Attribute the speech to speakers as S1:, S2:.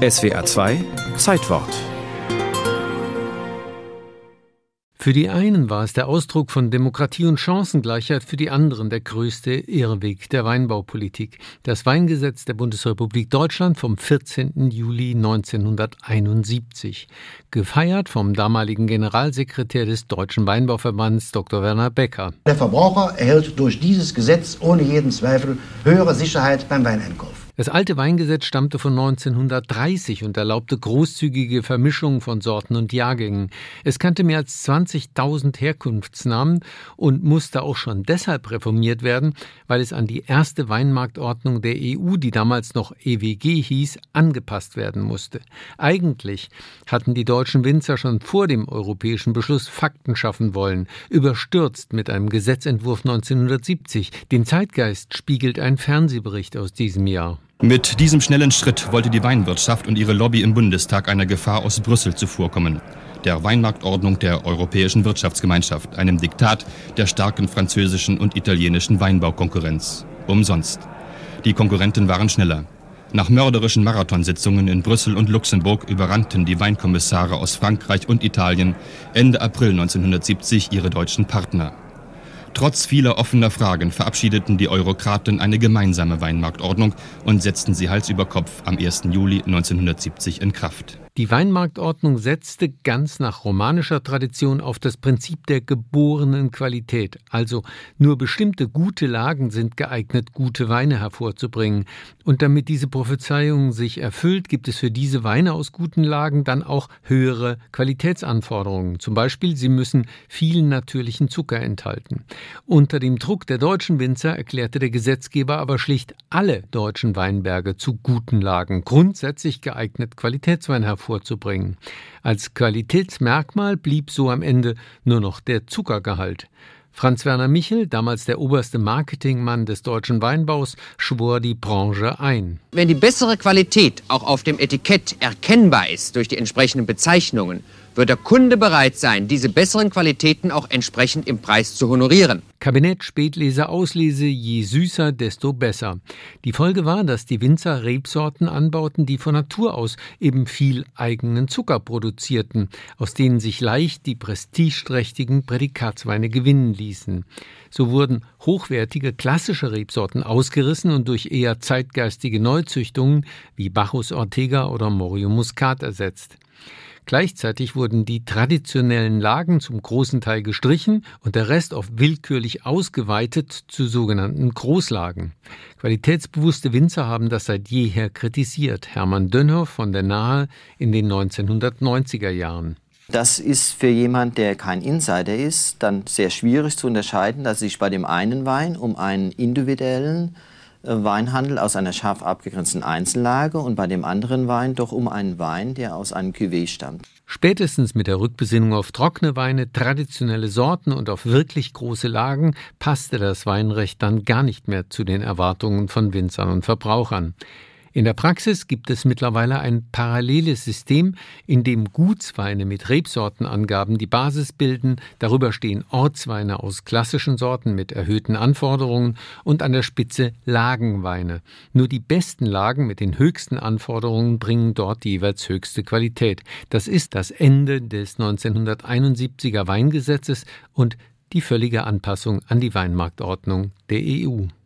S1: SWA 2 Zeitwort
S2: Für die einen war es der Ausdruck von Demokratie und Chancengleichheit, für die anderen der größte Irrweg der Weinbaupolitik. Das Weingesetz der Bundesrepublik Deutschland vom 14. Juli 1971. Gefeiert vom damaligen Generalsekretär des Deutschen Weinbauverbands Dr. Werner Becker.
S3: Der Verbraucher erhält durch dieses Gesetz ohne jeden Zweifel höhere Sicherheit beim Weineinkauf.
S2: Das alte Weingesetz stammte von 1930 und erlaubte großzügige Vermischungen von Sorten und Jahrgängen. Es kannte mehr als 20.000 Herkunftsnamen und musste auch schon deshalb reformiert werden, weil es an die erste Weinmarktordnung der EU, die damals noch EWG hieß, angepasst werden musste. Eigentlich hatten die deutschen Winzer schon vor dem europäischen Beschluss Fakten schaffen wollen, überstürzt mit einem Gesetzentwurf 1970. Den Zeitgeist spiegelt ein Fernsehbericht aus diesem Jahr.
S4: Mit diesem schnellen Schritt wollte die Weinwirtschaft und ihre Lobby im Bundestag einer Gefahr aus Brüssel zuvorkommen. Der Weinmarktordnung der Europäischen Wirtschaftsgemeinschaft, einem Diktat der starken französischen und italienischen Weinbaukonkurrenz. Umsonst. Die Konkurrenten waren schneller. Nach mörderischen Marathonsitzungen in Brüssel und Luxemburg überrannten die Weinkommissare aus Frankreich und Italien Ende April 1970 ihre deutschen Partner. Trotz vieler offener Fragen verabschiedeten die Eurokraten eine gemeinsame Weinmarktordnung und setzten sie Hals über Kopf am 1. Juli 1970 in Kraft.
S2: Die Weinmarktordnung setzte ganz nach romanischer Tradition auf das Prinzip der geborenen Qualität, also nur bestimmte gute Lagen sind geeignet, gute Weine hervorzubringen. Und damit diese Prophezeiung sich erfüllt, gibt es für diese Weine aus guten Lagen dann auch höhere Qualitätsanforderungen. Zum Beispiel, sie müssen viel natürlichen Zucker enthalten. Unter dem Druck der deutschen Winzer erklärte der Gesetzgeber aber schlicht alle deutschen Weinberge zu guten Lagen, grundsätzlich geeignet, Qualitätswein hervorzubringen hervorzubringen. Als Qualitätsmerkmal blieb so am Ende nur noch der Zuckergehalt. Franz Werner Michel, damals der oberste Marketingmann des deutschen Weinbaus, schwor die Branche ein.
S5: Wenn die bessere Qualität auch auf dem Etikett erkennbar ist durch die entsprechenden Bezeichnungen, wird der Kunde bereit sein, diese besseren Qualitäten auch entsprechend im Preis zu honorieren.
S2: Kabinett Spätlese Auslese, je süßer, desto besser. Die Folge war, dass die Winzer Rebsorten anbauten, die von Natur aus eben viel eigenen Zucker produzierten, aus denen sich leicht die prestigeträchtigen Prädikatsweine gewinnen ließen. So wurden hochwertige klassische Rebsorten ausgerissen und durch eher zeitgeistige Neuzüchtungen wie Bacchus Ortega oder Morio Muscat ersetzt. Gleichzeitig wurden die traditionellen Lagen zum großen Teil gestrichen und der Rest auf willkürlich ausgeweitet zu sogenannten Großlagen. Qualitätsbewusste Winzer haben das seit jeher kritisiert. Hermann Dönhoff von der Nahe in den 1990er Jahren.
S6: Das ist für jemand, der kein Insider ist, dann sehr schwierig zu unterscheiden, dass es sich bei dem einen Wein um einen individuellen Weinhandel aus einer scharf abgegrenzten Einzellage und bei dem anderen Wein doch um einen Wein, der aus einem Cuvée stammt.
S2: Spätestens mit der Rückbesinnung auf trockene Weine, traditionelle Sorten und auf wirklich große Lagen passte das Weinrecht dann gar nicht mehr zu den Erwartungen von Winzern und Verbrauchern. In der Praxis gibt es mittlerweile ein paralleles System, in dem Gutsweine mit Rebsortenangaben die Basis bilden, darüber stehen Ortsweine aus klassischen Sorten mit erhöhten Anforderungen und an der Spitze Lagenweine. Nur die besten Lagen mit den höchsten Anforderungen bringen dort die jeweils höchste Qualität. Das ist das Ende des 1971er Weingesetzes und die völlige Anpassung an die Weinmarktordnung der EU.